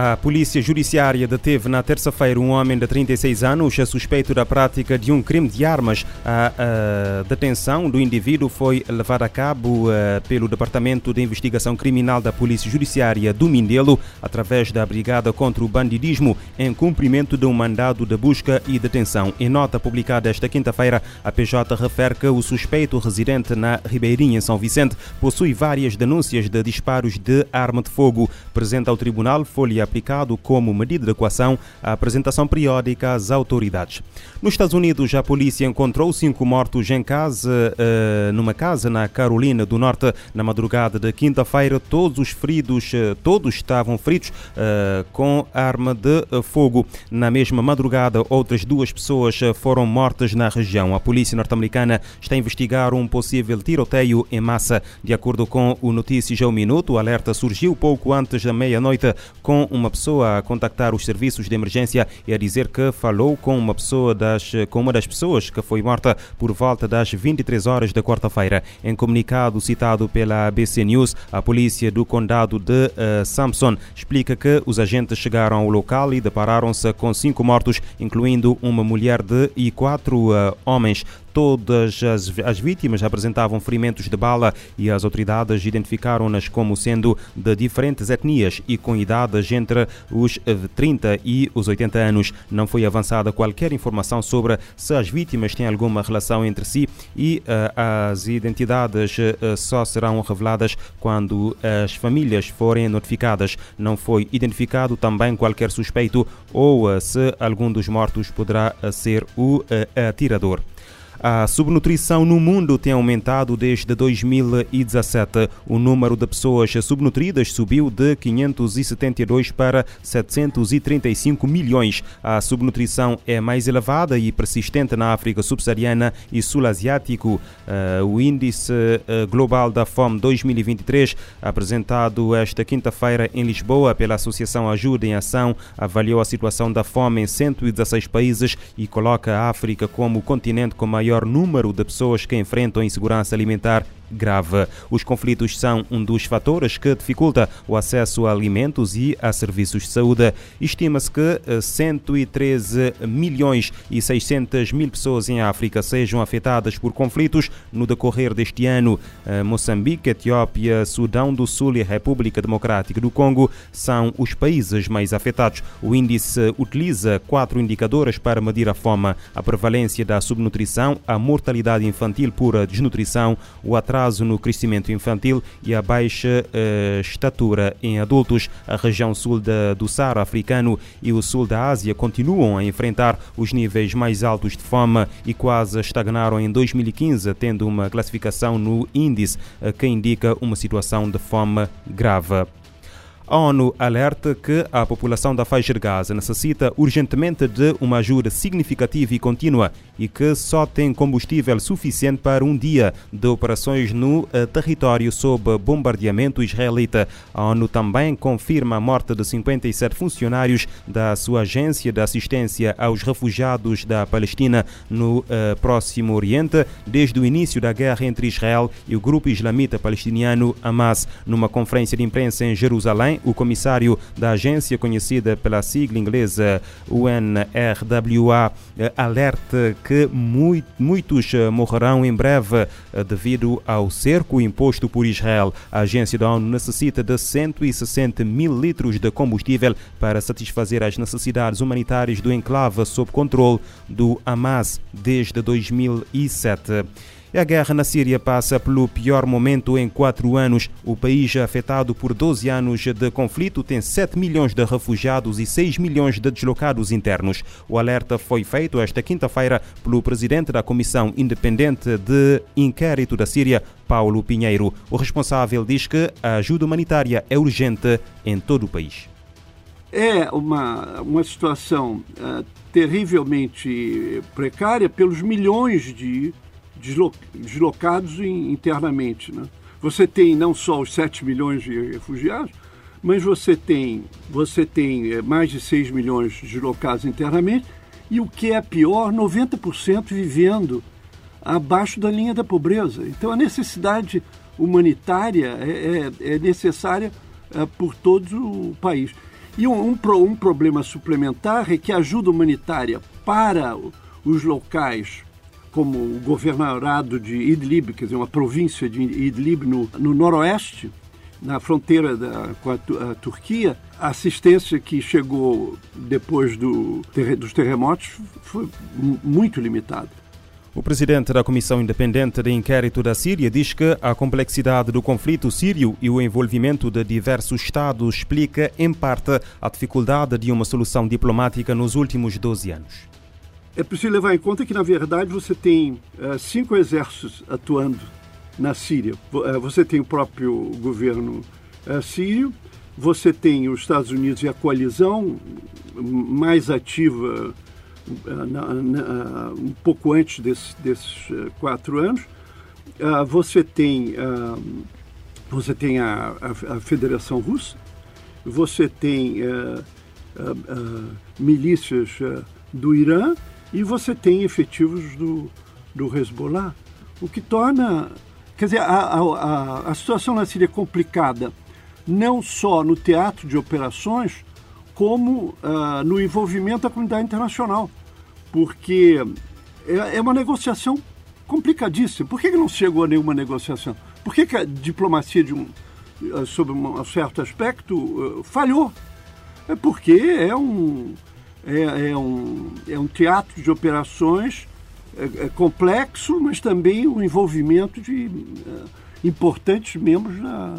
A Polícia Judiciária deteve na terça-feira um homem de 36 anos suspeito da prática de um crime de armas. A, a detenção do indivíduo foi levada a cabo uh, pelo Departamento de Investigação Criminal da Polícia Judiciária do Mindelo, através da Brigada contra o Bandidismo, em cumprimento de um mandado de busca e detenção. Em nota publicada esta quinta-feira, a PJ refere que o suspeito residente na Ribeirinha, em São Vicente, possui várias denúncias de disparos de arma de fogo. Presente ao tribunal, folha aplicado como medida de equação à apresentação periódica às autoridades. Nos Estados Unidos, a polícia encontrou cinco mortos em casa, uh, numa casa na Carolina do Norte, na madrugada de quinta-feira. Todos os feridos, uh, todos estavam feridos uh, com arma de fogo. Na mesma madrugada, outras duas pessoas foram mortas na região. A polícia norte-americana está a investigar um possível tiroteio em massa. De acordo com o Notícias ao Minuto, o alerta surgiu pouco antes da meia-noite com uma pessoa a contactar os serviços de emergência e a dizer que falou com uma pessoa das, com uma das pessoas que foi morta por volta das 23 horas da quarta-feira. Em comunicado citado pela ABC News, a polícia do condado de uh, Sampson explica que os agentes chegaram ao local e depararam-se com cinco mortos, incluindo uma mulher de e quatro uh, homens. Todas as, as vítimas apresentavam ferimentos de bala e as autoridades identificaram-nas como sendo de diferentes etnias e com idades os 30 e os 80 anos. Não foi avançada qualquer informação sobre se as vítimas têm alguma relação entre si e uh, as identidades uh, só serão reveladas quando as famílias forem notificadas. Não foi identificado também qualquer suspeito ou uh, se algum dos mortos poderá ser o atirador. A subnutrição no mundo tem aumentado desde 2017. O número de pessoas subnutridas subiu de 572 para 735 milhões. A subnutrição é mais elevada e persistente na África subsaariana e sul-asiático. Uh, o Índice uh, Global da Fome 2023, apresentado esta quinta-feira em Lisboa pela Associação Ajuda em Ação, avaliou a situação da fome em 116 países e coloca a África como o continente com maior maior número de pessoas que enfrentam insegurança alimentar grave. Os conflitos são um dos fatores que dificulta o acesso a alimentos e a serviços de saúde. Estima-se que 113 eh, milhões e 600 mil pessoas em África sejam afetadas por conflitos no decorrer deste ano. Eh, Moçambique, Etiópia, Sudão do Sul e República Democrática do Congo são os países mais afetados. O índice utiliza quatro indicadores para medir a fome: a prevalência da subnutrição, a mortalidade infantil por desnutrição, o atraso no crescimento infantil e a baixa uh, estatura em adultos. A região sul do Saara africano e o sul da Ásia continuam a enfrentar os níveis mais altos de fome e quase estagnaram em 2015, tendo uma classificação no índice uh, que indica uma situação de fome grave. A ONU alerta que a população da faixa de Gaza necessita urgentemente de uma ajuda significativa e contínua e que só tem combustível suficiente para um dia de operações no eh, território sob bombardeamento israelita. A ONU também confirma a morte de 57 funcionários da sua agência de assistência aos refugiados da Palestina no uh, Próximo Oriente desde o início da guerra entre Israel e o grupo islamita palestiniano Hamas. Numa conferência de imprensa em Jerusalém, o comissário da agência conhecida pela sigla inglesa UNRWA eh, alerta que muitos eh, morrerão em breve eh, devido ao cerco imposto por Israel. A agência da ONU necessita de 160 mil litros de combustível para satisfazer as necessidades humanitárias do enclave sob controle do Hamas desde 2007. A guerra na Síria passa pelo pior momento em quatro anos. O país, afetado por 12 anos de conflito, tem 7 milhões de refugiados e 6 milhões de deslocados internos. O alerta foi feito esta quinta-feira pelo presidente da Comissão Independente de Inquérito da Síria, Paulo Pinheiro. O responsável diz que a ajuda humanitária é urgente em todo o país. É uma, uma situação uh, terrivelmente precária pelos milhões de deslocados internamente. Né? Você tem não só os 7 milhões de refugiados, mas você tem, você tem eh, mais de 6 milhões deslocados internamente e o que é pior, 90% vivendo abaixo da linha da pobreza. Então a necessidade humanitária é, é, é necessária é, por todo o país. E um, um, um problema suplementar é que a ajuda humanitária para os locais como o governadorado de Idlib, quer dizer, uma província de Idlib no, no noroeste, na fronteira da, com a, a, Turquia, a assistência que chegou depois do, dos terremotos foi muito limitada. O presidente da Comissão Independente de Inquérito da Síria diz que a complexidade do conflito sírio e o envolvimento de diversos Estados explica, em parte, a dificuldade de uma solução diplomática nos últimos 12 anos. É preciso levar em conta que, na verdade, você tem uh, cinco exércitos atuando na Síria. Uh, você tem o próprio governo uh, sírio, você tem os Estados Unidos e a coalizão mais ativa na, na, um pouco antes desse, desses uh, quatro anos. Uh, você tem, uh, você tem a, a, a, Federação Russa, você tem milícias do Irã e você tem efetivos do, do Hezbollah, o que torna. Quer dizer, a, a, a situação na Síria é complicada, não só no teatro de operações, como uh, no envolvimento da comunidade internacional, porque é, é uma negociação complicadíssima. Por que, que não chegou a nenhuma negociação? Por que, que a diplomacia, de um, uh, sob um certo aspecto, uh, falhou? É porque é um, é, é, um, é um teatro de operações é, é complexo, mas também o envolvimento de importantes membros da,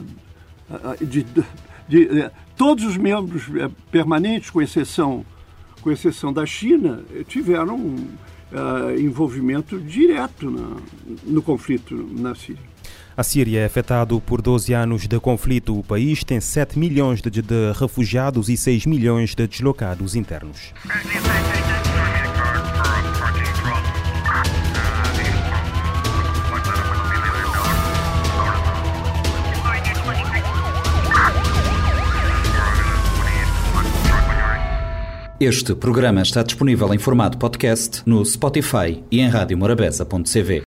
de, de, de, todos os membros eh, permanentes, com exceção, com exceção da China, tiveram uh, envolvimento direto na, no conflito na Síria. A Síria é afetado por 12 anos de conflito. O país tem 7 milhões de, de refugiados e 6 milhões de deslocados internos. Este programa está disponível em formato podcast no Spotify e em radiomorabeza.cv.